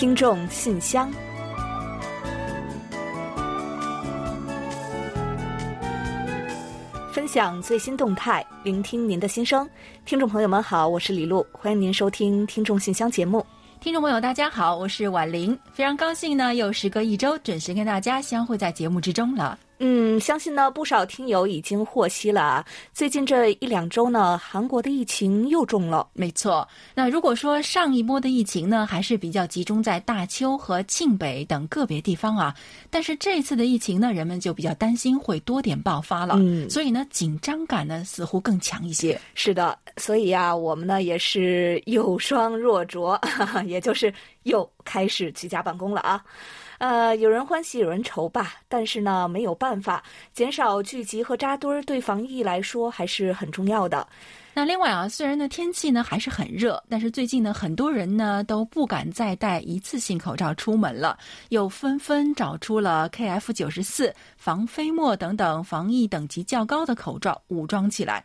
听众信箱，分享最新动态，聆听您的心声。听众朋友们好，我是李璐，欢迎您收听《听众信箱》节目。听众朋友，大家好，我是婉玲，非常高兴呢，又时隔一周，准时跟大家相会在节目之中了。嗯，相信呢，不少听友已经获悉了啊。最近这一两周呢，韩国的疫情又重了。没错，那如果说上一波的疫情呢，还是比较集中在大邱和庆北等个别地方啊，但是这次的疫情呢，人们就比较担心会多点爆发了。嗯，所以呢，紧张感呢似乎更强一些。是的，所以呀，我们呢也是有双若着，也就是又开始居家办公了啊。呃，有人欢喜有人愁吧，但是呢，没有办法，减少聚集和扎堆儿，对防疫来说还是很重要的。那另外啊，虽然呢天气呢还是很热，但是最近呢很多人呢都不敢再戴一次性口罩出门了，又纷纷找出了 KF 九十四、防飞沫等等防疫等级较高的口罩武装起来。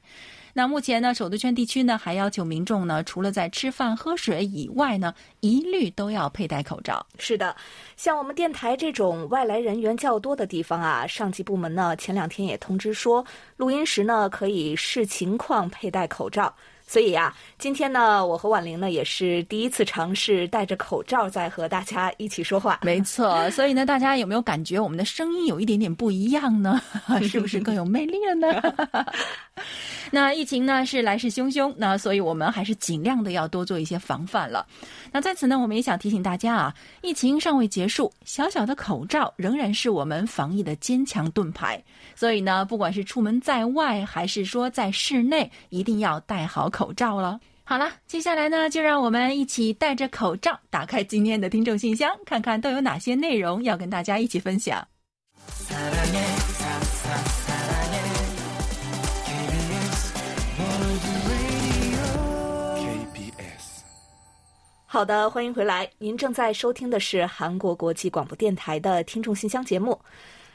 那目前呢，首都圈地区呢还要求民众呢，除了在吃饭喝水以外呢，一律都要佩戴口罩。是的，像我们电台这种外来人员较多的地方啊，上级部门呢前两天也通知说，录音时呢可以视情况佩戴口罩。所以呀，今天呢，我和婉玲呢也是第一次尝试戴着口罩在和大家一起说话。没错，所以呢，大家有没有感觉我们的声音有一点点不一样呢？是不是更有魅力了呢？那疫情呢是来势汹汹，那所以我们还是尽量的要多做一些防范了。那在此呢，我们也想提醒大家啊，疫情尚未结束，小小的口罩仍然是我们防疫的坚强盾牌。所以呢，不管是出门在外，还是说在室内，一定要戴好。口罩了。好了，接下来呢，就让我们一起戴着口罩，打开今天的听众信箱，看看都有哪些内容要跟大家一起分享。好的，欢迎回来。您正在收听的是韩国国际广播电台的听众信箱节目。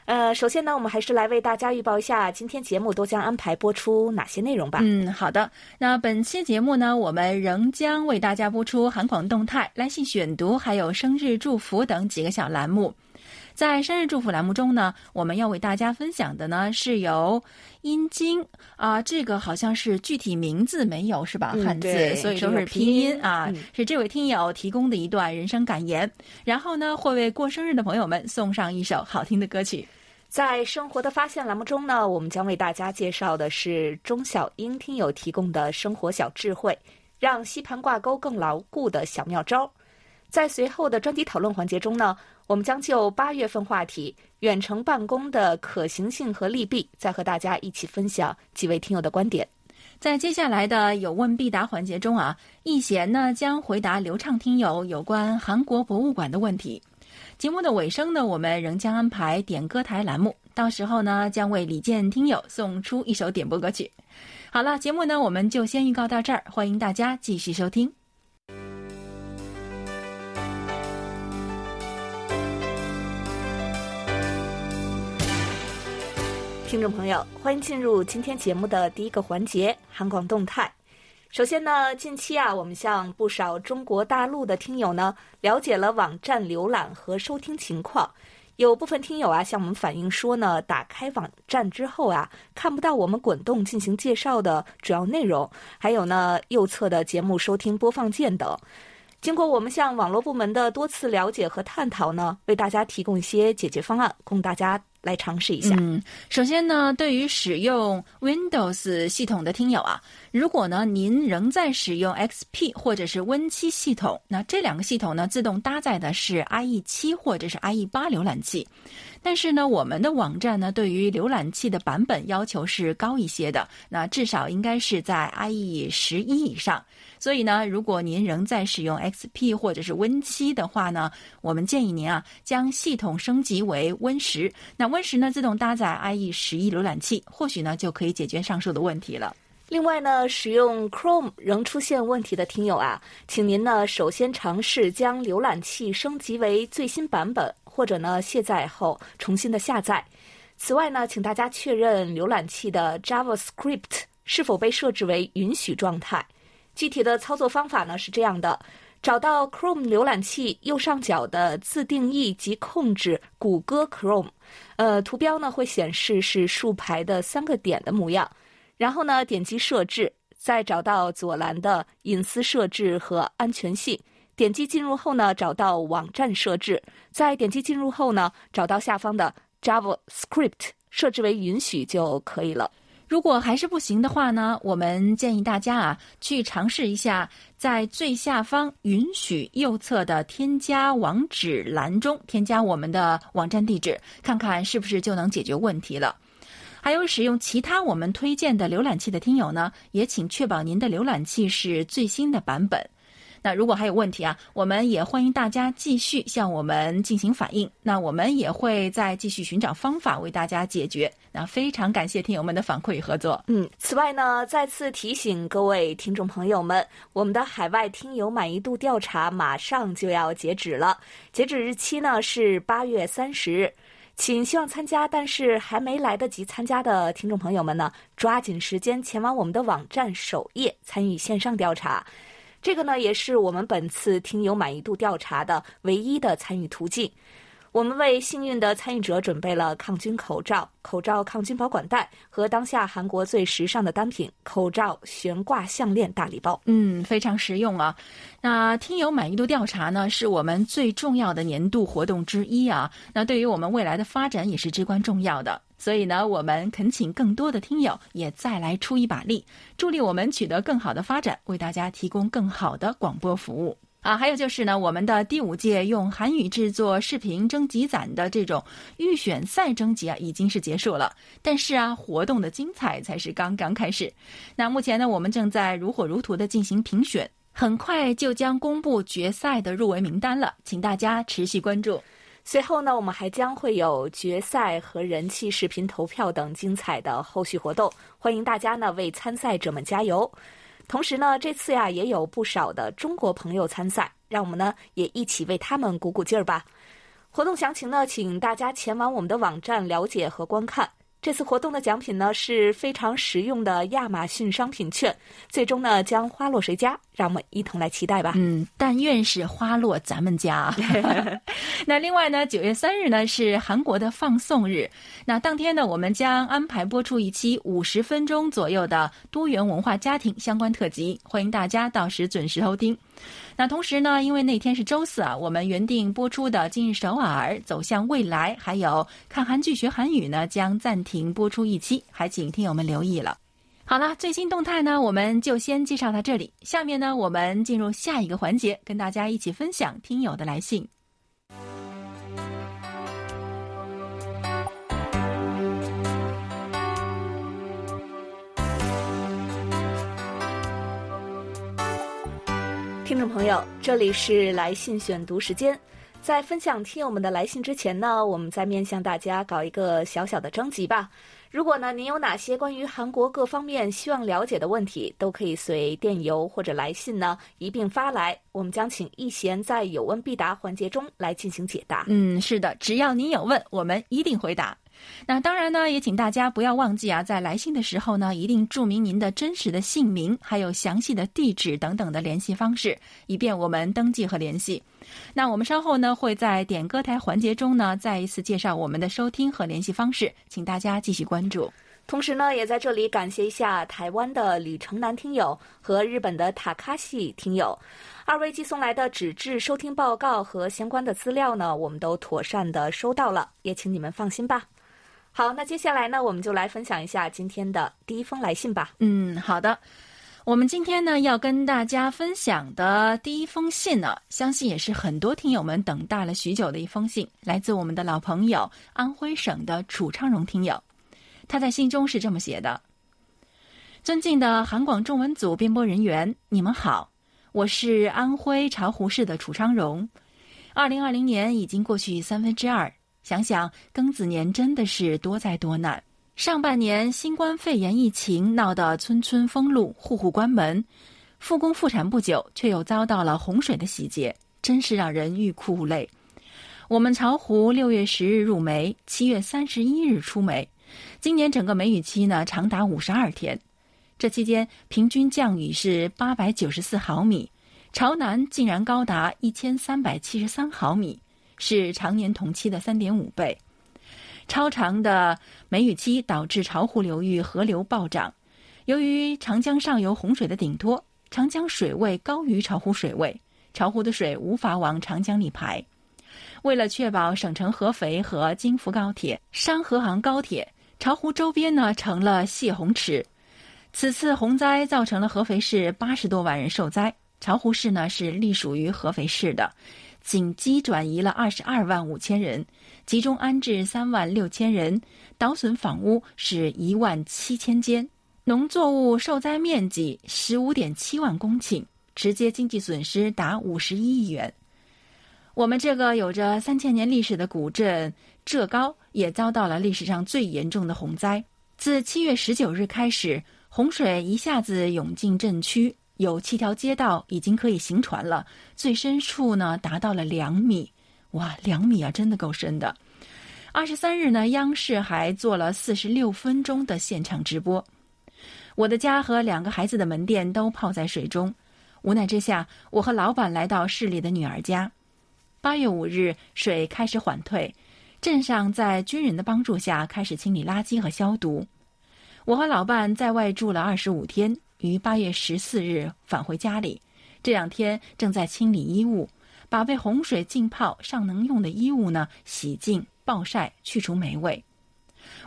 呃，首先呢，我们还是来为大家预报一下今天节目都将安排播出哪些内容吧。嗯，好的。那本期节目呢，我们仍将为大家播出韩广动态、来信选读，还有生日祝福等几个小栏目。在生日祝福栏目中呢，我们要为大家分享的呢是由阴经啊，这个好像是具体名字没有是吧？汉字，所以都是拼音啊。是这位听友提供的一段人生感言，然后呢会为过生日的朋友们送上一首好听的歌曲。在生活的发现栏目中呢，我们将为大家介绍的是钟小英听友提供的生活小智慧，让吸盘挂钩更牢固的小妙招。在随后的专题讨论环节中呢，我们将就八月份话题远程办公的可行性和利弊，再和大家一起分享几位听友的观点。在接下来的有问必答环节中啊，易贤呢将回答流畅听友有关韩国博物馆的问题。节目的尾声呢，我们仍将安排点歌台栏目，到时候呢，将为李健听友送出一首点播歌曲。好了，节目呢，我们就先预告到这儿，欢迎大家继续收听。听众朋友，欢迎进入今天节目的第一个环节——韩广动态。首先呢，近期啊，我们向不少中国大陆的听友呢了解了网站浏览和收听情况。有部分听友啊向我们反映说呢，打开网站之后啊，看不到我们滚动进行介绍的主要内容，还有呢右侧的节目收听播放键等。经过我们向网络部门的多次了解和探讨呢，为大家提供一些解决方案，供大家。来尝试一下。嗯，首先呢，对于使用 Windows 系统的听友啊，如果呢您仍在使用 XP 或者是 Win7 系统，那这两个系统呢自动搭载的是 IE 七或者是 IE 八浏览器。但是呢，我们的网站呢对于浏览器的版本要求是高一些的，那至少应该是在 IE 十一以上。所以呢，如果您仍在使用 XP 或者是 Win 七的话呢，我们建议您啊，将系统升级为 Win 十。那 Win 十呢，自动搭载 IE 十一浏览器，或许呢就可以解决上述的问题了。另外呢，使用 Chrome 仍出现问题的听友啊，请您呢首先尝试将浏览器升级为最新版本，或者呢卸载后重新的下载。此外呢，请大家确认浏览器的 JavaScript 是否被设置为允许状态。具体的操作方法呢是这样的：找到 Chrome 浏览器右上角的自定义及控制谷歌 Chrome，呃，图标呢会显示是竖排的三个点的模样。然后呢，点击设置，再找到左栏的隐私设置和安全性，点击进入后呢，找到网站设置，在点击进入后呢，找到下方的 JavaScript 设置为允许就可以了。如果还是不行的话呢，我们建议大家啊，去尝试一下，在最下方允许右侧的添加网址栏中添加我们的网站地址，看看是不是就能解决问题了。还有使用其他我们推荐的浏览器的听友呢，也请确保您的浏览器是最新的版本。那如果还有问题啊，我们也欢迎大家继续向我们进行反映。那我们也会再继续寻找方法为大家解决。那非常感谢听友们的反馈与合作。嗯，此外呢，再次提醒各位听众朋友们，我们的海外听友满意度调查马上就要截止了，截止日期呢是八月三十日，请希望参加但是还没来得及参加的听众朋友们呢，抓紧时间前往我们的网站首页参与线上调查。这个呢，也是我们本次听友满意度调查的唯一的参与途径。我们为幸运的参与者准备了抗菌口罩、口罩抗菌保管袋和当下韩国最时尚的单品——口罩悬挂项链大礼包。嗯，非常实用啊。那听友满意度调查呢，是我们最重要的年度活动之一啊。那对于我们未来的发展也是至关重要的。所以呢，我们恳请更多的听友也再来出一把力，助力我们取得更好的发展，为大家提供更好的广播服务啊！还有就是呢，我们的第五届用韩语制作视频征集展的这种预选赛征集啊，已经是结束了。但是啊，活动的精彩才是刚刚开始。那目前呢，我们正在如火如荼的进行评选，很快就将公布决赛的入围名单了，请大家持续关注。随后呢，我们还将会有决赛和人气视频投票等精彩的后续活动，欢迎大家呢为参赛者们加油。同时呢，这次呀也有不少的中国朋友参赛，让我们呢也一起为他们鼓鼓劲儿吧。活动详情呢，请大家前往我们的网站了解和观看。这次活动的奖品呢是非常实用的亚马逊商品券，最终呢将花落谁家？让我们一同来期待吧。嗯，但愿是花落咱们家。那另外呢，九月三日呢是韩国的放送日，那当天呢我们将安排播出一期五十分钟左右的多元文化家庭相关特辑，欢迎大家到时准时收听。那同时呢，因为那天是周四啊，我们原定播出的《今日首尔》走向未来，还有看韩剧学韩语呢，将暂停播出一期，还请听友们留意了。好了，最新动态呢，我们就先介绍到这里。下面呢，我们进入下一个环节，跟大家一起分享听友的来信。听众朋友，这里是来信选读时间。在分享听友们的来信之前呢，我们再面向大家搞一个小小的征集吧。如果呢您有哪些关于韩国各方面希望了解的问题，都可以随电邮或者来信呢一并发来，我们将请易贤在有问必答环节中来进行解答。嗯，是的，只要您有问，我们一定回答。那当然呢，也请大家不要忘记啊，在来信的时候呢，一定注明您的真实的姓名，还有详细的地址等等的联系方式，以便我们登记和联系。那我们稍后呢，会在点歌台环节中呢，再一次介绍我们的收听和联系方式，请大家继续关注。同时呢，也在这里感谢一下台湾的李成南听友和日本的塔卡西听友，二位寄送来的纸质收听报告和相关的资料呢，我们都妥善的收到了，也请你们放心吧。好，那接下来呢，我们就来分享一下今天的第一封来信吧。嗯，好的。我们今天呢要跟大家分享的第一封信呢，相信也是很多听友们等待了许久的一封信，来自我们的老朋友安徽省的楚昌荣听友。他在信中是这么写的：“尊敬的韩广中文组编播人员，你们好，我是安徽巢湖市的楚昌荣。二零二零年已经过去三分之二。”想想庚子年真的是多灾多难，上半年新冠肺炎疫情闹得村村封路、户户关门，复工复产不久，却又遭到了洪水的洗劫，真是让人欲哭无泪。我们巢湖六月十日入梅，七月三十一日出梅，今年整个梅雨期呢长达五十二天，这期间平均降雨是八百九十四毫米，朝南竟然高达一千三百七十三毫米，是常年同期的三点五倍。超长的梅雨期导致巢湖流域河流暴涨，由于长江上游洪水的顶多，长江水位高于巢湖水位，巢湖的水无法往长江里排。为了确保省城合肥和京福高铁、商河杭高铁，巢湖周边呢成了泄洪池。此次洪灾造成了合肥市八十多万人受灾，巢湖市呢是隶属于合肥市的，紧急转移了二十二万五千人，集中安置三万六千人，倒损房屋是一万七千间，农作物受灾面积十五点七万公顷，直接经济损失达五十一亿元。我们这个有着三千年历史的古镇浙高也遭到了历史上最严重的洪灾，自七月十九日开始。洪水一下子涌进镇区，有七条街道已经可以行船了，最深处呢达到了两米，哇，两米啊，真的够深的。二十三日呢，央视还做了四十六分钟的现场直播。我的家和两个孩子的门店都泡在水中，无奈之下，我和老板来到市里的女儿家。八月五日，水开始缓退，镇上在军人的帮助下开始清理垃圾和消毒。我和老伴在外住了二十五天，于八月十四日返回家里。这两天正在清理衣物，把被洪水浸泡尚能用的衣物呢洗净、暴晒，去除霉味。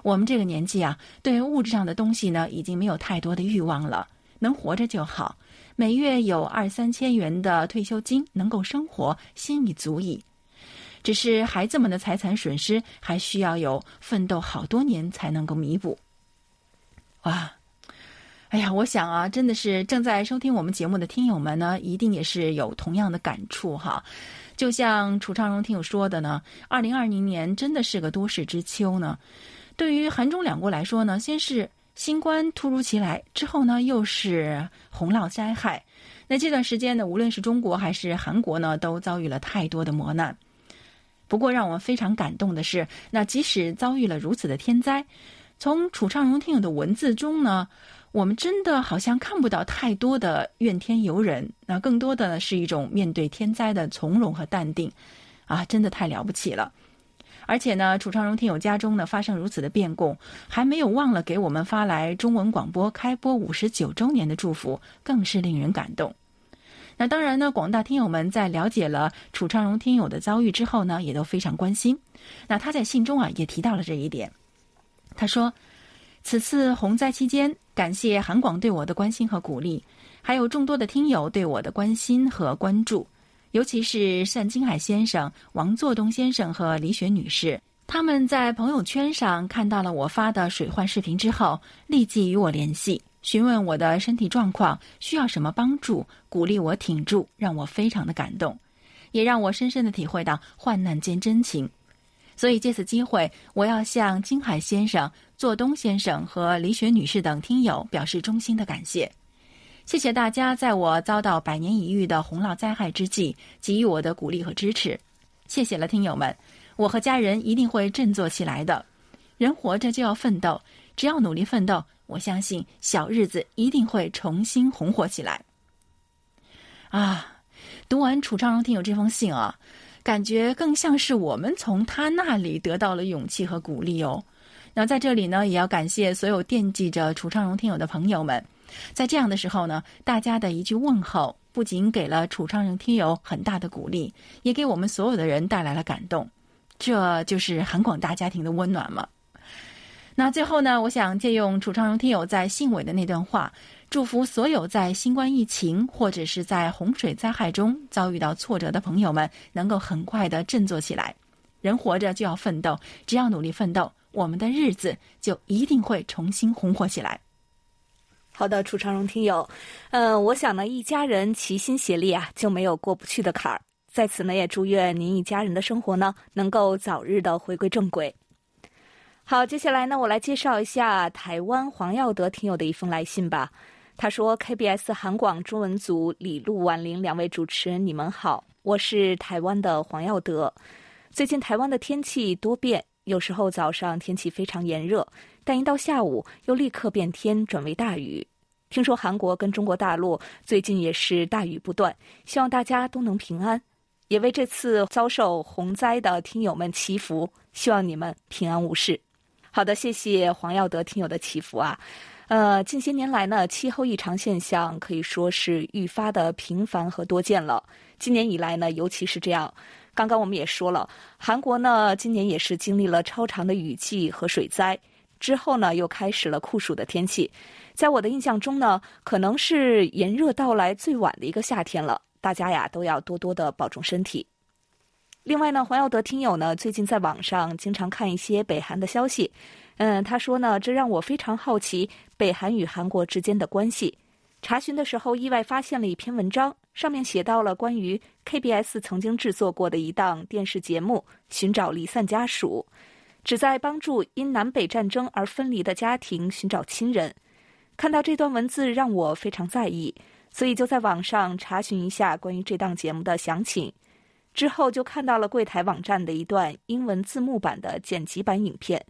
我们这个年纪啊，对物质上的东西呢已经没有太多的欲望了，能活着就好。每月有二三千元的退休金，能够生活，心已足矣。只是孩子们的财产损失，还需要有奋斗好多年才能够弥补。哇，哎呀，我想啊，真的是正在收听我们节目的听友们呢，一定也是有同样的感触哈。就像楚昌荣听友说的呢，二零二零年真的是个多事之秋呢。对于韩中两国来说呢，先是新冠突如其来，之后呢又是洪涝灾害。那这段时间呢，无论是中国还是韩国呢，都遭遇了太多的磨难。不过，让我们非常感动的是，那即使遭遇了如此的天灾。从楚昌荣听友的文字中呢，我们真的好像看不到太多的怨天尤人，那更多的呢是一种面对天灾的从容和淡定，啊，真的太了不起了！而且呢，楚昌荣听友家中呢发生如此的变故，还没有忘了给我们发来中文广播开播五十九周年的祝福，更是令人感动。那当然呢，广大听友们在了解了楚昌荣听友的遭遇之后呢，也都非常关心。那他在信中啊也提到了这一点。他说：“此次洪灾期间，感谢韩广对我的关心和鼓励，还有众多的听友对我的关心和关注，尤其是单金海先生、王作东先生和李雪女士，他们在朋友圈上看到了我发的水患视频之后，立即与我联系，询问我的身体状况，需要什么帮助，鼓励我挺住，让我非常的感动，也让我深深的体会到患难见真情。”所以借此机会，我要向金海先生、作东先生和李雪女士等听友表示衷心的感谢。谢谢大家在我遭到百年一遇的洪涝灾害之际给予我的鼓励和支持。谢谢了，听友们，我和家人一定会振作起来的。人活着就要奋斗，只要努力奋斗，我相信小日子一定会重新红火起来。啊，读完楚昌荣听友这封信啊。感觉更像是我们从他那里得到了勇气和鼓励哦。那在这里呢，也要感谢所有惦记着楚昌荣听友的朋友们。在这样的时候呢，大家的一句问候，不仅给了楚昌荣听友很大的鼓励，也给我们所有的人带来了感动。这就是韩广大家庭的温暖嘛。那最后呢，我想借用楚昌荣听友在信尾的那段话。祝福所有在新冠疫情或者是在洪水灾害中遭遇到挫折的朋友们，能够很快的振作起来。人活着就要奋斗，只要努力奋斗，我们的日子就一定会重新红火起来。好的，楚长荣听友，嗯，我想呢，一家人齐心协力啊，就没有过不去的坎儿。在此呢，也祝愿您一家人的生活呢，能够早日的回归正轨。好，接下来呢，我来介绍一下台湾黄耀德听友的一封来信吧。他说：“KBS 韩广中文组李璐、婉玲两位主持人，你们好，我是台湾的黄耀德。最近台湾的天气多变，有时候早上天气非常炎热，但一到下午又立刻变天转为大雨。听说韩国跟中国大陆最近也是大雨不断，希望大家都能平安，也为这次遭受洪灾的听友们祈福，希望你们平安无事。好的，谢谢黄耀德听友的祈福啊。呃，近些年来呢，气候异常现象可以说是愈发的频繁和多见了。今年以来呢，尤其是这样。刚刚我们也说了，韩国呢今年也是经历了超长的雨季和水灾，之后呢又开始了酷暑的天气。在我的印象中呢，可能是炎热到来最晚的一个夏天了。大家呀都要多多的保重身体。另外呢，黄耀德听友呢最近在网上经常看一些北韩的消息，嗯，他说呢，这让我非常好奇北韩与韩国之间的关系。查询的时候，意外发现了一篇文章，上面写到了关于 KBS 曾经制作过的一档电视节目《寻找离散家属》，旨在帮助因南北战争而分离的家庭寻找亲人。看到这段文字，让我非常在意，所以就在网上查询一下关于这档节目的详情。之后就看到了柜台网站的一段英文字幕版的剪辑版影片。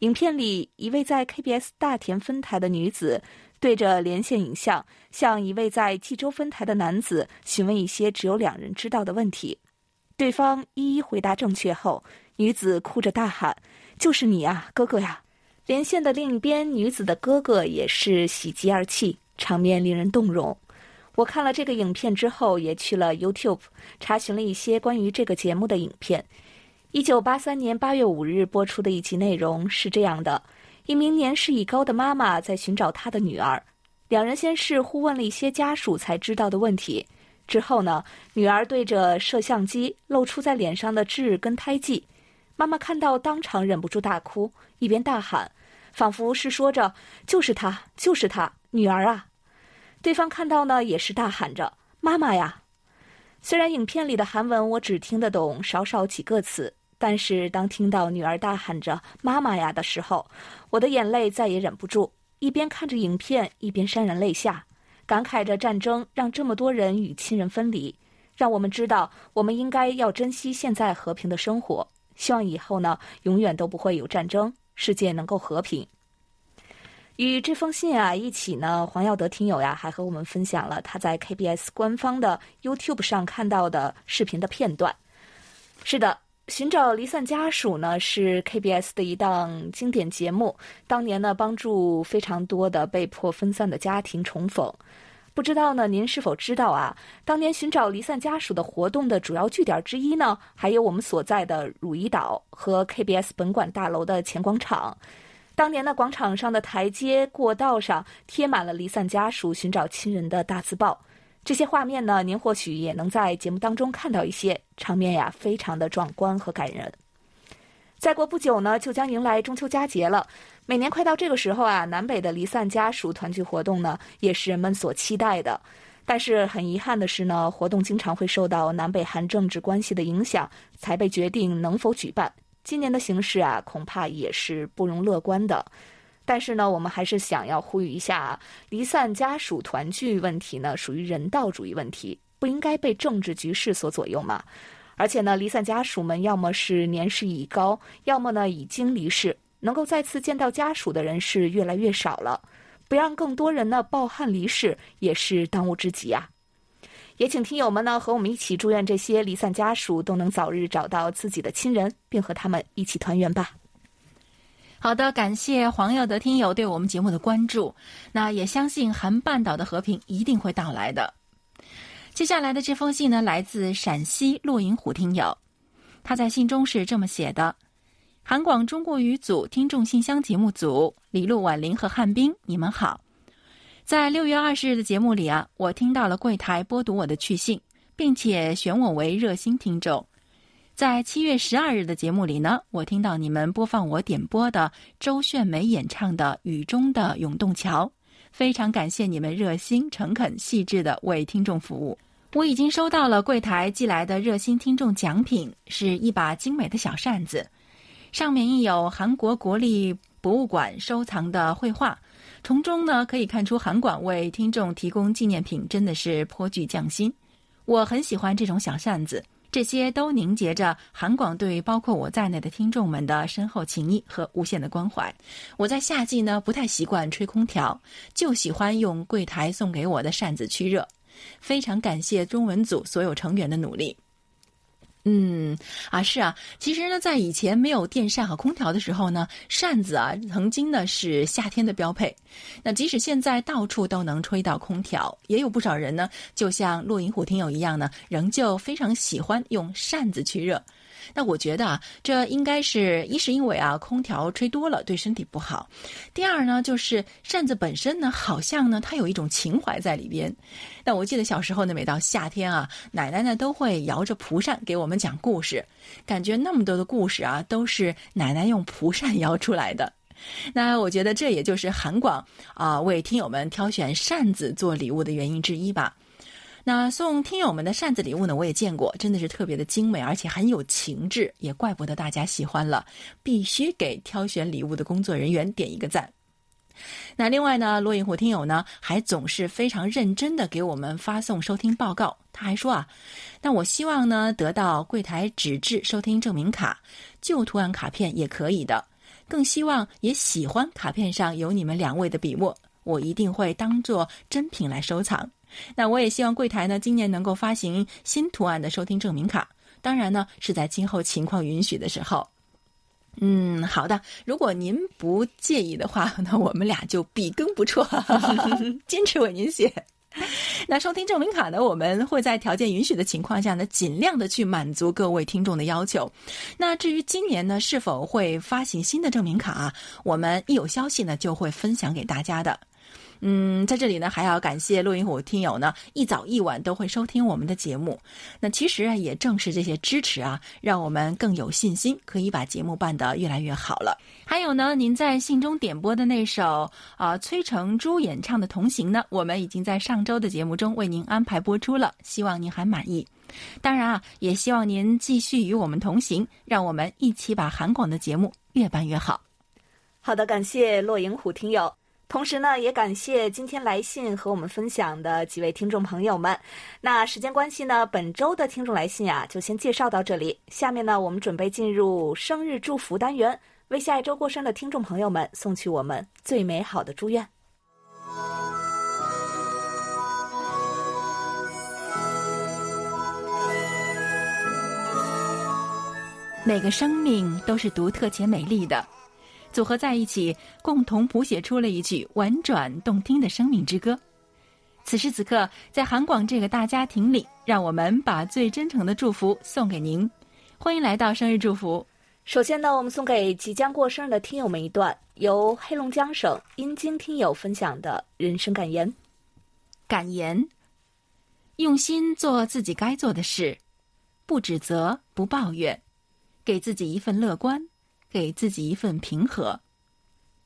影片里，一位在 KBS 大田分台的女子。对着连线影像，向一位在济州分台的男子询问一些只有两人知道的问题，对方一一回答正确后，女子哭着大喊：“就是你啊，哥哥呀！”连线的另一边，女子的哥哥也是喜极而泣，场面令人动容。我看了这个影片之后，也去了 YouTube 查询了一些关于这个节目的影片。一九八三年八月五日播出的一集内容是这样的。一名年事已高的妈妈在寻找她的女儿，两人先是互问了一些家属才知道的问题。之后呢，女儿对着摄像机露出在脸上的痣跟胎记，妈妈看到当场忍不住大哭，一边大喊，仿佛是说着：“就是她，就是她，女儿啊！”对方看到呢，也是大喊着：“妈妈呀！”虽然影片里的韩文我只听得懂少少几个词。但是当听到女儿大喊着“妈妈呀”的时候，我的眼泪再也忍不住，一边看着影片，一边潸然泪下，感慨着战争让这么多人与亲人分离，让我们知道我们应该要珍惜现在和平的生活。希望以后呢，永远都不会有战争，世界能够和平。与这封信啊一起呢，黄耀德听友呀还和我们分享了他在 KBS 官方的 YouTube 上看到的视频的片段。是的。寻找离散家属呢，是 KBS 的一档经典节目。当年呢，帮助非常多的被迫分散的家庭重逢。不知道呢，您是否知道啊？当年寻找离散家属的活动的主要据点之一呢，还有我们所在的汝矣岛和 KBS 本馆大楼的前广场。当年的，广场上的台阶、过道上贴满了离散家属寻找亲人的大字报。这些画面呢，您或许也能在节目当中看到一些场面呀，非常的壮观和感人。再过不久呢，就将迎来中秋佳节了。每年快到这个时候啊，南北的离散家属团聚活动呢，也是人们所期待的。但是很遗憾的是呢，活动经常会受到南北韩政治关系的影响，才被决定能否举办。今年的形势啊，恐怕也是不容乐观的。但是呢，我们还是想要呼吁一下，离散家属团聚问题呢，属于人道主义问题，不应该被政治局势所左右嘛。而且呢，离散家属们要么是年事已高，要么呢已经离世，能够再次见到家属的人是越来越少了。不让更多人呢抱憾离世，也是当务之急啊。也请听友们呢和我们一起祝愿这些离散家属都能早日找到自己的亲人，并和他们一起团圆吧。好的，感谢黄耀德听友对我们节目的关注。那也相信韩半岛的和平一定会到来的。接下来的这封信呢，来自陕西骆银虎听友，他在信中是这么写的：“韩广中国语组听众信箱节目组李璐、婉玲和汉斌，你们好。在六月二十日的节目里啊，我听到了柜台播读我的去信，并且选我为热心听众。”在七月十二日的节目里呢，我听到你们播放我点播的周炫梅演唱的《雨中的永动桥》，非常感谢你们热心、诚恳、细致的为听众服务。我已经收到了柜台寄来的热心听众奖品，是一把精美的小扇子，上面印有韩国国立博物馆收藏的绘画，从中呢可以看出韩馆为听众提供纪念品真的是颇具匠心。我很喜欢这种小扇子。这些都凝结着韩广对包括我在内的听众们的深厚情谊和无限的关怀。我在夏季呢不太习惯吹空调，就喜欢用柜台送给我的扇子驱热。非常感谢中文组所有成员的努力。嗯啊是啊，其实呢，在以前没有电扇和空调的时候呢，扇子啊曾经呢是夏天的标配。那即使现在到处都能吹到空调，也有不少人呢，就像落银虎听友一样呢，仍旧非常喜欢用扇子去热。那我觉得啊，这应该是一是因为啊，空调吹多了对身体不好；第二呢，就是扇子本身呢，好像呢，它有一种情怀在里边。那我记得小时候呢，每到夏天啊，奶奶呢都会摇着蒲扇给我们讲故事，感觉那么多的故事啊，都是奶奶用蒲扇摇出来的。那我觉得这也就是韩广啊为听友们挑选扇子做礼物的原因之一吧。那送听友们的扇子礼物呢，我也见过，真的是特别的精美，而且很有情致，也怪不得大家喜欢了。必须给挑选礼物的工作人员点一个赞。那另外呢，罗银虎听友呢，还总是非常认真的给我们发送收听报告。他还说啊，那我希望呢得到柜台纸质收听证明卡，旧图案卡片也可以的。更希望也喜欢卡片上有你们两位的笔墨，我一定会当做珍品来收藏。那我也希望柜台呢，今年能够发行新图案的收听证明卡。当然呢，是在今后情况允许的时候。嗯，好的。如果您不介意的话，那我们俩就笔耕不辍，坚持为您写。那收听证明卡呢，我们会在条件允许的情况下呢，尽量的去满足各位听众的要求。那至于今年呢，是否会发行新的证明卡啊，我们一有消息呢，就会分享给大家的。嗯，在这里呢，还要感谢录音虎听友呢，一早一晚都会收听我们的节目。那其实啊，也正是这些支持啊，让我们更有信心，可以把节目办得越来越好了。还有呢，您在信中点播的那首啊，崔成珠演唱的《同行》呢，我们已经在上周的节目中为您安排播出了，希望您还满意。当然啊，也希望您继续与我们同行，让我们一起把韩广的节目越办越好。好的，感谢骆银虎听友。同时呢，也感谢今天来信和我们分享的几位听众朋友们。那时间关系呢，本周的听众来信啊，就先介绍到这里。下面呢，我们准备进入生日祝福单元，为下一周过生的听众朋友们送去我们最美好的祝愿。每个生命都是独特且美丽的。组合在一起，共同谱写出了一曲婉转动听的生命之歌。此时此刻，在韩广这个大家庭里，让我们把最真诚的祝福送给您。欢迎来到生日祝福。首先呢，我们送给即将过生日的听友们一段由黑龙江省阴京听友分享的人生感言。感言：用心做自己该做的事，不指责，不抱怨，给自己一份乐观。给自己一份平和，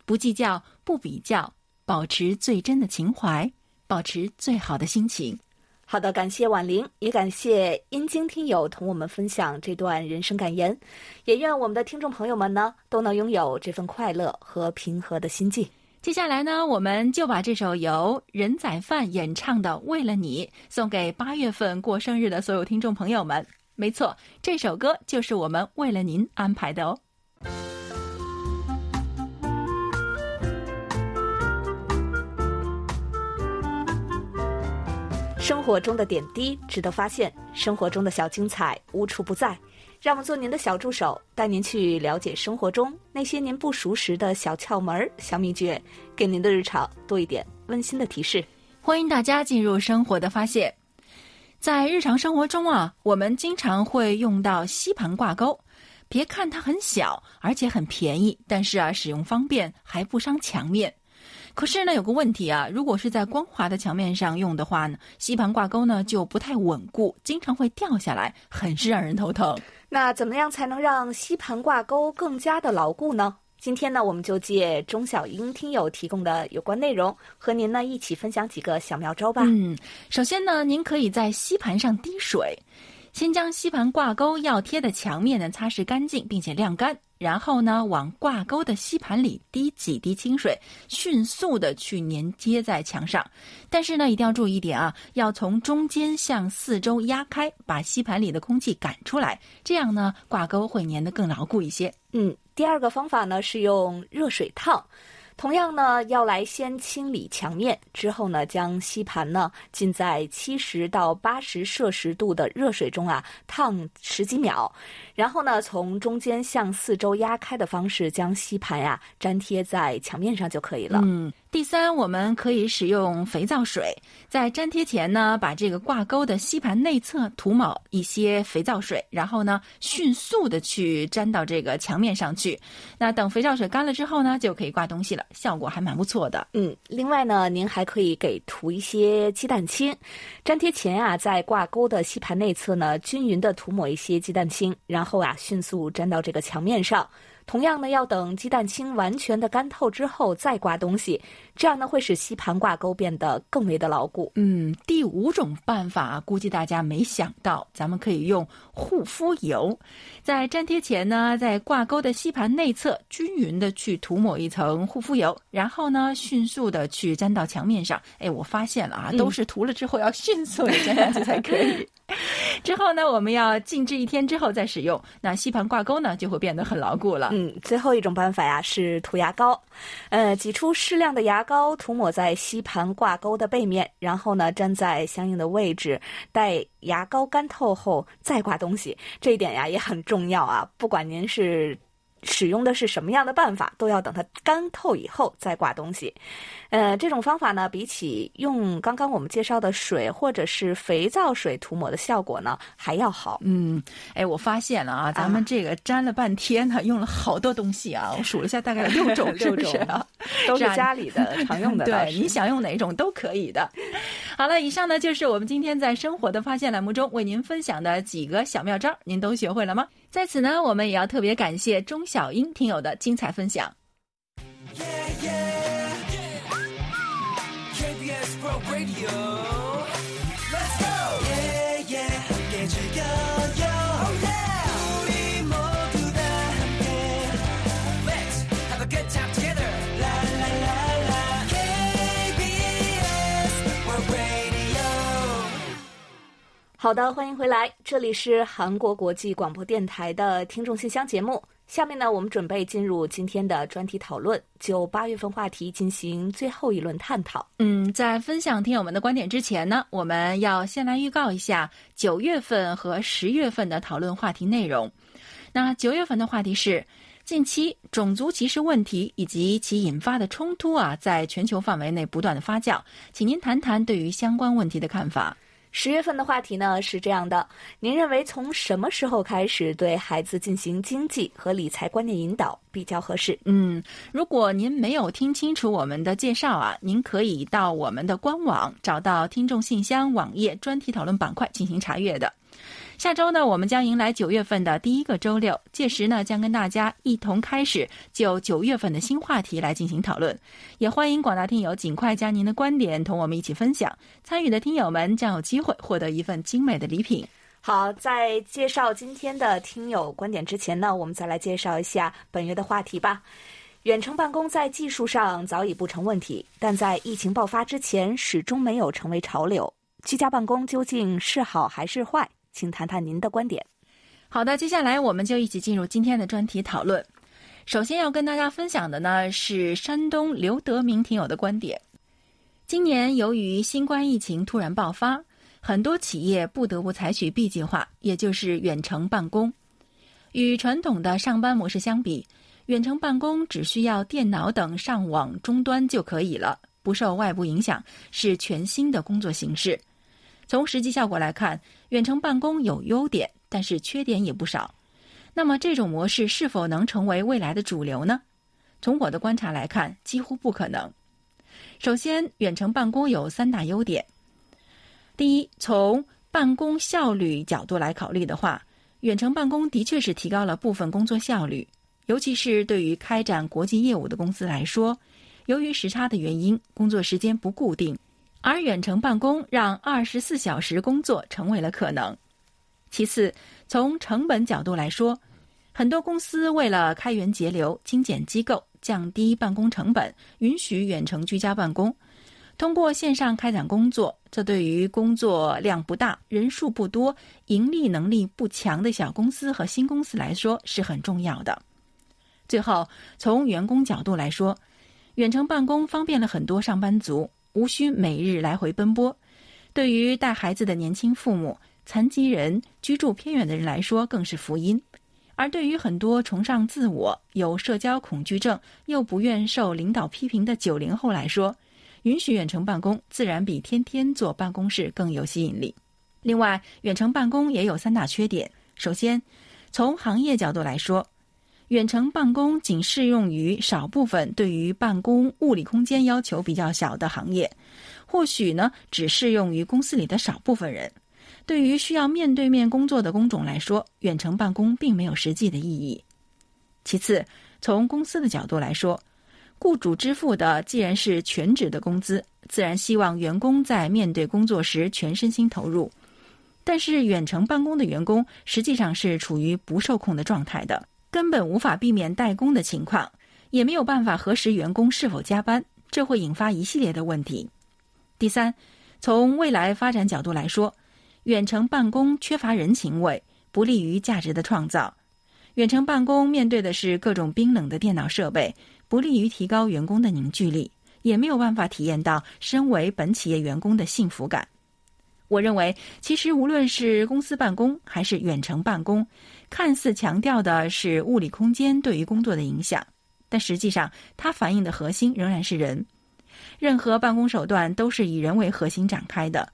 不计较，不比较，保持最真的情怀，保持最好的心情。好的，感谢婉玲，也感谢阴经听友同我们分享这段人生感言，也愿我们的听众朋友们呢都能拥有这份快乐和平和的心境。接下来呢，我们就把这首由任宰范演唱的《为了你》送给八月份过生日的所有听众朋友们。没错，这首歌就是我们为了您安排的哦。生活中的点滴值得发现，生活中的小精彩无处不在。让我们做您的小助手，带您去了解生活中那些您不熟识的小窍门、小秘诀，给您的日常多一点温馨的提示。欢迎大家进入生活的发现。在日常生活中啊，我们经常会用到吸盘挂钩。别看它很小，而且很便宜，但是啊，使用方便还不伤墙面。可是呢，有个问题啊，如果是在光滑的墙面上用的话呢，吸盘挂钩呢就不太稳固，经常会掉下来，很是让人头疼。那怎么样才能让吸盘挂钩更加的牢固呢？今天呢，我们就借钟小英听友提供的有关内容，和您呢一起分享几个小妙招吧。嗯，首先呢，您可以在吸盘上滴水，先将吸盘挂钩要贴的墙面呢擦拭干净，并且晾干，然后呢往挂钩的吸盘里滴几滴清水，迅速的去粘贴在墙上。但是呢，一定要注意一点啊，要从中间向四周压开，把吸盘里的空气赶出来，这样呢挂钩会粘得更牢固一些。嗯，第二个方法呢是用热水烫。同样呢，要来先清理墙面，之后呢，将吸盘呢浸在七十到八十摄氏度的热水中啊，烫十几秒，然后呢，从中间向四周压开的方式将吸盘呀粘贴在墙面上就可以了。嗯。第三，我们可以使用肥皂水，在粘贴前呢，把这个挂钩的吸盘内侧涂抹一些肥皂水，然后呢，迅速的去粘到这个墙面上去。那等肥皂水干了之后呢，就可以挂东西了，效果还蛮不错的。嗯，另外呢，您还可以给涂一些鸡蛋清，粘贴前啊，在挂钩的吸盘内侧呢，均匀的涂抹一些鸡蛋清，然后啊，迅速粘到这个墙面上。同样呢，要等鸡蛋清完全的干透之后再挂东西，这样呢会使吸盘挂钩变得更为的牢固。嗯，第五种办法估计大家没想到，咱们可以用护肤油，在粘贴前呢，在挂钩的吸盘内侧均匀的去涂抹一层护肤油，然后呢迅速的去粘到墙面上。哎，我发现了啊，都是涂了之后要迅速的粘上去才可以。之后呢，我们要静置一天之后再使用，那吸盘挂钩呢就会变得很牢固了。嗯，最后一种办法呀是涂牙膏，呃，挤出适量的牙膏，涂抹在吸盘挂钩的背面，然后呢粘在相应的位置，待牙膏干透后再挂东西。这一点呀也很重要啊，不管您是。使用的是什么样的办法，都要等它干透以后再挂东西。呃，这种方法呢，比起用刚刚我们介绍的水或者是肥皂水涂抹的效果呢，还要好。嗯，哎，我发现了啊，咱们这个粘了半天呢，用了好多东西啊，我 数了一下，大概有六种，六种啊，都是家里的常用的。对，你想用哪种都可以的。好了，以上呢就是我们今天在生活的发现栏目中为您分享的几个小妙招，您都学会了吗？在此呢，我们也要特别感谢钟小英听友的精彩分享。好的，欢迎回来，这里是韩国国际广播电台的听众信箱节目。下面呢，我们准备进入今天的专题讨论，就八月份话题进行最后一轮探讨。嗯，在分享听友们的观点之前呢，我们要先来预告一下九月份和十月份的讨论话题内容。那九月份的话题是近期种族歧视问题以及其引发的冲突啊，在全球范围内不断的发酵，请您谈谈对于相关问题的看法。十月份的话题呢是这样的：您认为从什么时候开始对孩子进行经济和理财观念引导比较合适？嗯，如果您没有听清楚我们的介绍啊，您可以到我们的官网找到听众信箱网页专题讨论板块进行查阅的。下周呢，我们将迎来九月份的第一个周六，届时呢，将跟大家一同开始就九月份的新话题来进行讨论。也欢迎广大听友尽快将您的观点同我们一起分享。参与的听友们将有机会获得一份精美的礼品。好，在介绍今天的听友观点之前呢，我们再来介绍一下本月的话题吧。远程办公在技术上早已不成问题，但在疫情爆发之前，始终没有成为潮流。居家办公究竟是好还是坏？请谈谈您的观点。好的，接下来我们就一起进入今天的专题讨论。首先要跟大家分享的呢是山东刘德明听友的观点。今年由于新冠疫情突然爆发，很多企业不得不采取 B 计划，也就是远程办公。与传统的上班模式相比，远程办公只需要电脑等上网终端就可以了，不受外部影响，是全新的工作形式。从实际效果来看，远程办公有优点，但是缺点也不少。那么，这种模式是否能成为未来的主流呢？从我的观察来看，几乎不可能。首先，远程办公有三大优点。第一，从办公效率角度来考虑的话，远程办公的确是提高了部分工作效率，尤其是对于开展国际业务的公司来说，由于时差的原因，工作时间不固定。而远程办公让二十四小时工作成为了可能。其次，从成本角度来说，很多公司为了开源节流、精简机构、降低办公成本，允许远程居家办公。通过线上开展工作，这对于工作量不大、人数不多、盈利能力不强的小公司和新公司来说是很重要的。最后，从员工角度来说，远程办公方便了很多上班族，无需每日来回奔波。对于带孩子的年轻父母、残疾人、居住偏远的人来说，更是福音。而对于很多崇尚自我、有社交恐惧症又不愿受领导批评的九零后来说，允许远程办公自然比天天坐办公室更有吸引力。另外，远程办公也有三大缺点。首先，从行业角度来说，远程办公仅适用于少部分对于办公物理空间要求比较小的行业，或许呢只适用于公司里的少部分人。对于需要面对面工作的工种来说，远程办公并没有实际的意义。其次，从公司的角度来说，雇主支付的既然是全职的工资，自然希望员工在面对工作时全身心投入。但是，远程办公的员工实际上是处于不受控的状态的，根本无法避免代工的情况，也没有办法核实员工是否加班，这会引发一系列的问题。第三，从未来发展角度来说，远程办公缺乏人情味，不利于价值的创造。远程办公面对的是各种冰冷的电脑设备。不利于提高员工的凝聚力，也没有办法体验到身为本企业员工的幸福感。我认为，其实无论是公司办公还是远程办公，看似强调的是物理空间对于工作的影响，但实际上它反映的核心仍然是人。任何办公手段都是以人为核心展开的。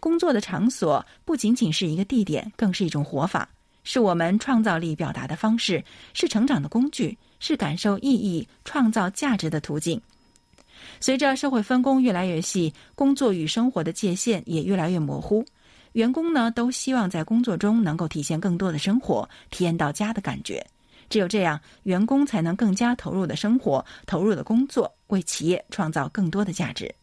工作的场所不仅仅是一个地点，更是一种活法，是我们创造力表达的方式，是成长的工具。是感受意义、创造价值的途径。随着社会分工越来越细，工作与生活的界限也越来越模糊。员工呢，都希望在工作中能够体现更多的生活，体验到家的感觉。只有这样，员工才能更加投入的生活、投入的工作，为企业创造更多的价值。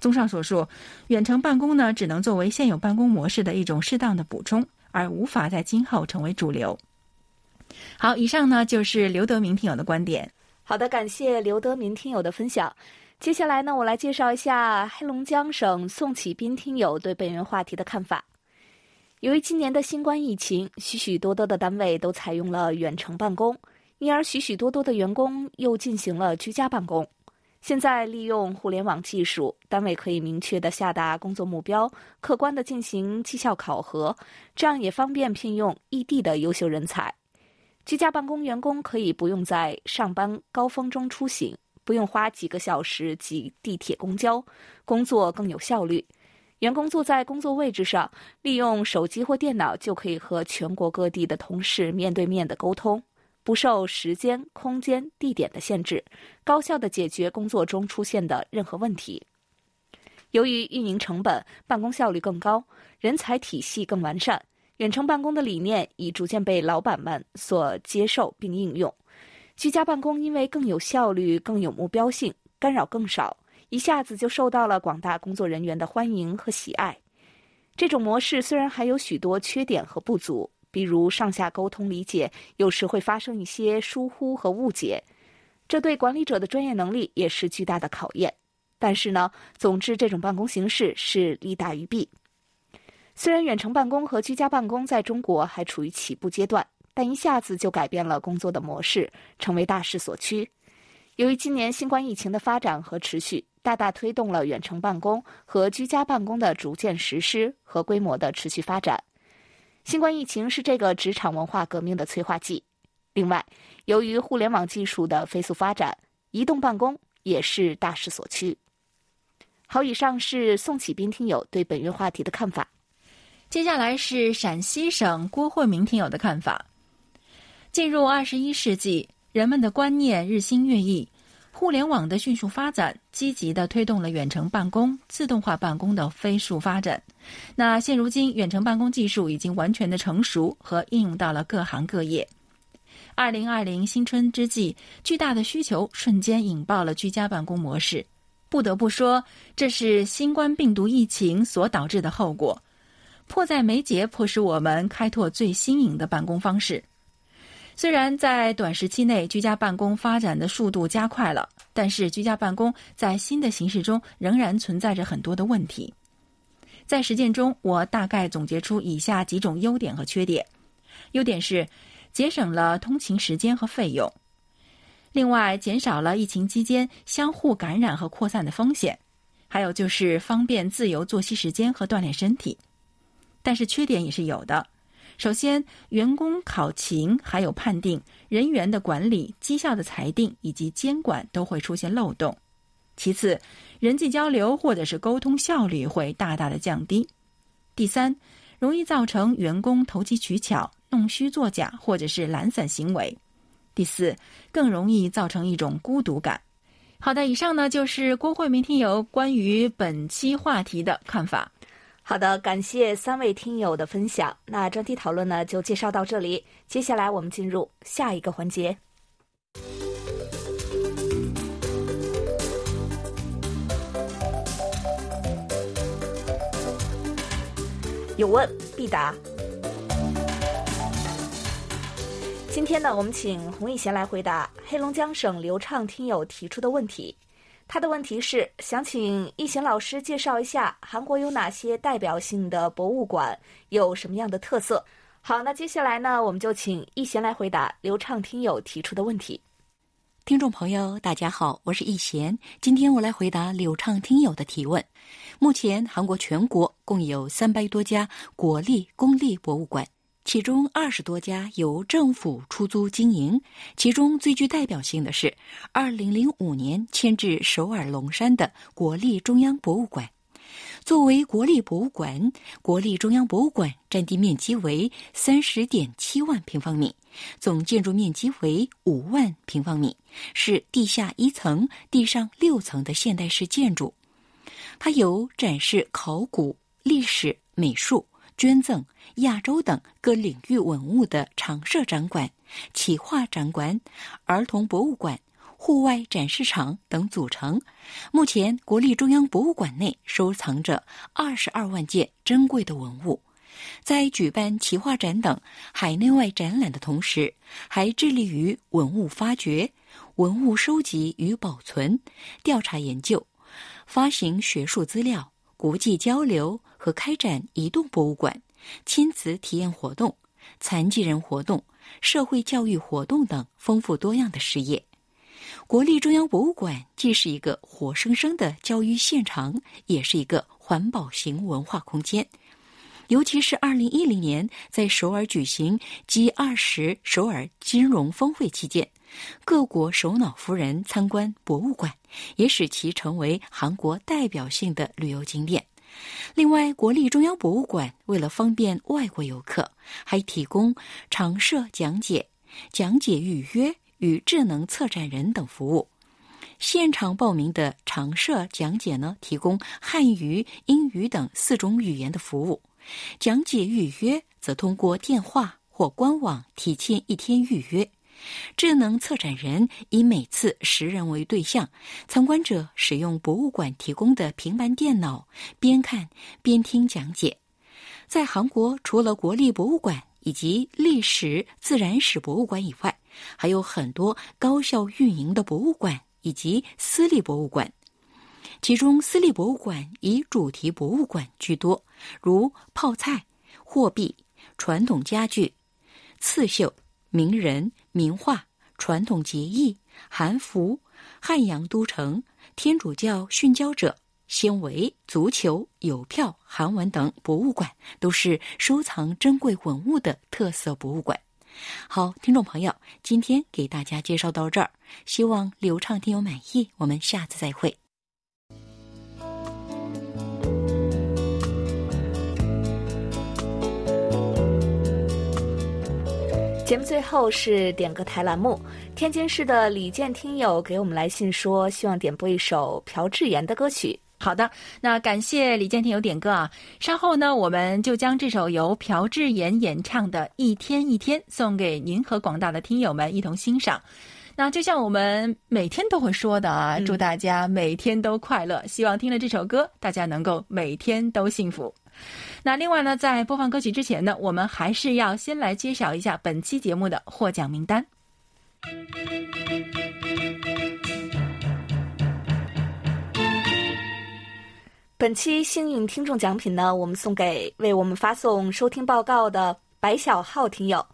综上所述，远程办公呢，只能作为现有办公模式的一种适当的补充，而无法在今后成为主流。好，以上呢就是刘德明听友的观点。好的，感谢刘德明听友的分享。接下来呢，我来介绍一下黑龙江省宋启斌听友对本源话题的看法。由于今年的新冠疫情，许许多多的单位都采用了远程办公，因而许许多多的员工又进行了居家办公。现在利用互联网技术，单位可以明确的下达工作目标，客观的进行绩效考核，这样也方便聘用异地的优秀人才。居家办公员工可以不用在上班高峰中出行，不用花几个小时挤地铁、公交，工作更有效率。员工坐在工作位置上，利用手机或电脑就可以和全国各地的同事面对面的沟通，不受时间、空间、地点的限制，高效的解决工作中出现的任何问题。由于运营成本、办公效率更高，人才体系更完善。远程办公的理念已逐渐被老板们所接受并应用，居家办公因为更有效率、更有目标性、干扰更少，一下子就受到了广大工作人员的欢迎和喜爱。这种模式虽然还有许多缺点和不足，比如上下沟通理解有时会发生一些疏忽和误解，这对管理者的专业能力也是巨大的考验。但是呢，总之这种办公形式是利大于弊。虽然远程办公和居家办公在中国还处于起步阶段，但一下子就改变了工作的模式，成为大势所趋。由于今年新冠疫情的发展和持续，大大推动了远程办公和居家办公的逐渐实施和规模的持续发展。新冠疫情是这个职场文化革命的催化剂。另外，由于互联网技术的飞速发展，移动办公也是大势所趋。好，以上是宋启斌听友对本月话题的看法。接下来是陕西省郭慧明听友的看法。进入二十一世纪，人们的观念日新月异，互联网的迅速发展，积极的推动了远程办公、自动化办公的飞速发展。那现如今，远程办公技术已经完全的成熟和应用到了各行各业。二零二零新春之际，巨大的需求瞬间引爆了居家办公模式。不得不说，这是新冠病毒疫情所导致的后果。迫在眉睫，迫使我们开拓最新颖的办公方式。虽然在短时期内居家办公发展的速度加快了，但是居家办公在新的形式中仍然存在着很多的问题。在实践中，我大概总结出以下几种优点和缺点：优点是节省了通勤时间和费用，另外减少了疫情期间相互感染和扩散的风险，还有就是方便自由作息时间和锻炼身体。但是缺点也是有的。首先，员工考勤、还有判定人员的管理、绩效的裁定以及监管都会出现漏洞。其次，人际交流或者是沟通效率会大大的降低。第三，容易造成员工投机取巧、弄虚作假或者是懒散行为。第四，更容易造成一种孤独感。好的，以上呢就是郭慧明听友关于本期话题的看法。好的，感谢三位听友的分享。那专题讨论呢，就介绍到这里。接下来我们进入下一个环节。有问必答。今天呢，我们请洪义贤来回答黑龙江省流畅听友提出的问题。他的问题是想请易贤老师介绍一下韩国有哪些代表性的博物馆，有什么样的特色。好，那接下来呢，我们就请易贤来回答流畅听友提出的问题。听众朋友，大家好，我是易贤，今天我来回答流畅听友的提问。目前，韩国全国共有三百多家国立公立博物馆。其中二十多家由政府出租经营，其中最具代表性的是二零零五年迁至首尔龙山的国立中央博物馆。作为国立博物馆，国立中央博物馆占地面积为三十点七万平方米，总建筑面积为五万平方米，是地下一层、地上六层的现代式建筑。它有展示考古、历史、美术。捐赠亚洲等各领域文物的常设展馆、企划展馆、儿童博物馆、户外展示场等组成。目前，国立中央博物馆内收藏着二十二万件珍贵的文物。在举办企划展等海内外展览的同时，还致力于文物发掘、文物收集与保存、调查研究、发行学术资料。国际交流和开展移动博物馆、亲子体验活动、残疾人活动、社会教育活动等丰富多样的事业。国立中央博物馆既是一个活生生的教育现场，也是一个环保型文化空间。尤其是二零一零年在首尔举行 G 二十首尔金融峰会期间。各国首脑夫人参观博物馆，也使其成为韩国代表性的旅游景点。另外，国立中央博物馆为了方便外国游客，还提供常设讲解、讲解预约与智能策展人等服务。现场报名的常设讲解呢，提供汉语、英语等四种语言的服务；讲解预约则通过电话或官网提前一天预约。智能策展人以每次十人为对象，参观者使用博物馆提供的平板电脑，边看边听讲解。在韩国，除了国立博物馆以及历史自然史博物馆以外，还有很多高效运营的博物馆以及私立博物馆。其中，私立博物馆以主题博物馆居多，如泡菜、货币、传统家具、刺绣。名人、名画、传统节义、韩服、汉阳都城、天主教殉教者、纤维、足球、邮票、韩文等博物馆，都是收藏珍贵文物的特色博物馆。好，听众朋友，今天给大家介绍到这儿，希望流畅听友满意。我们下次再会。节目最后是点歌台栏目。天津市的李健听友给我们来信说，希望点播一首朴智妍的歌曲。好的，那感谢李健听友点歌啊。稍后呢，我们就将这首由朴智妍演唱的《一天一天》送给您和广大的听友们一同欣赏。那就像我们每天都会说的啊，祝大家每天都快乐。希望听了这首歌，大家能够每天都幸福。那另外呢，在播放歌曲之前呢，我们还是要先来揭晓一下本期节目的获奖名单。本期幸运听众奖品呢，我们送给为我们发送收听报告的白小浩听友。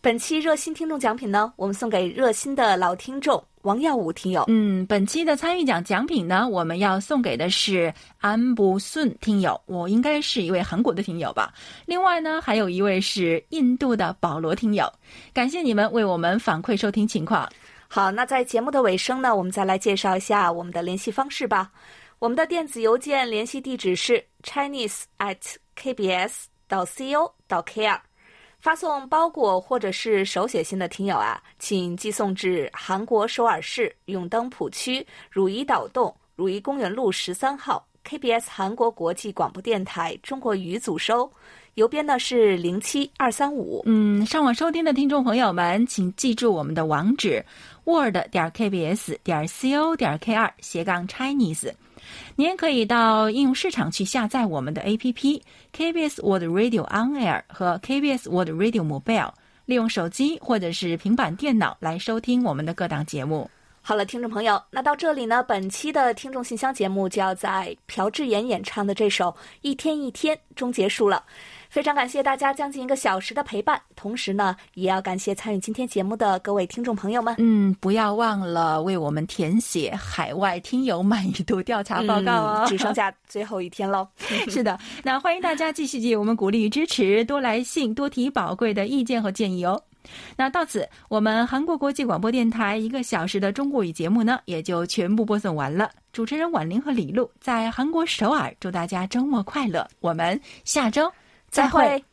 本期热心听众奖品呢，我们送给热心的老听众王耀武听友。嗯，本期的参与奖奖品呢，我们要送给的是安布顺听友，我应该是一位韩国的听友吧。另外呢，还有一位是印度的保罗听友。感谢你们为我们反馈收听情况。好，那在节目的尾声呢，我们再来介绍一下我们的联系方式吧。我们的电子邮件联系地址是 chinese at kbs 到 co 到 kr。发送包裹或者是手写信的听友啊，请寄送至韩国首尔市永登浦区汝矣岛洞汝矣公园路十三号 KBS 韩国国际广播电台中国语组收，邮编呢是零七二三五。嗯，上网收听的听众朋友们，请记住我们的网址：word 点 kbs 点 co 点 kr 斜杠 Chinese。您可以到应用市场去下载我们的 APP KBS World Radio On Air 和 KBS World Radio Mobile，利用手机或者是平板电脑来收听我们的各档节目。好了，听众朋友，那到这里呢，本期的听众信箱节目就要在朴智妍演唱的这首《一天一天》中结束了。非常感谢大家将近一个小时的陪伴，同时呢，也要感谢参与今天节目的各位听众朋友们。嗯，不要忘了为我们填写海外听友满意度调查报告哦，只剩下 最后一天喽。是的，那欢迎大家继续给予我们鼓励与支持，多来信，多提宝贵的意见和建议哦。那到此，我们韩国国际广播电台一个小时的中国语节目呢，也就全部播送完了。主持人婉玲和李璐在韩国首尔，祝大家周末快乐，我们下周。再会。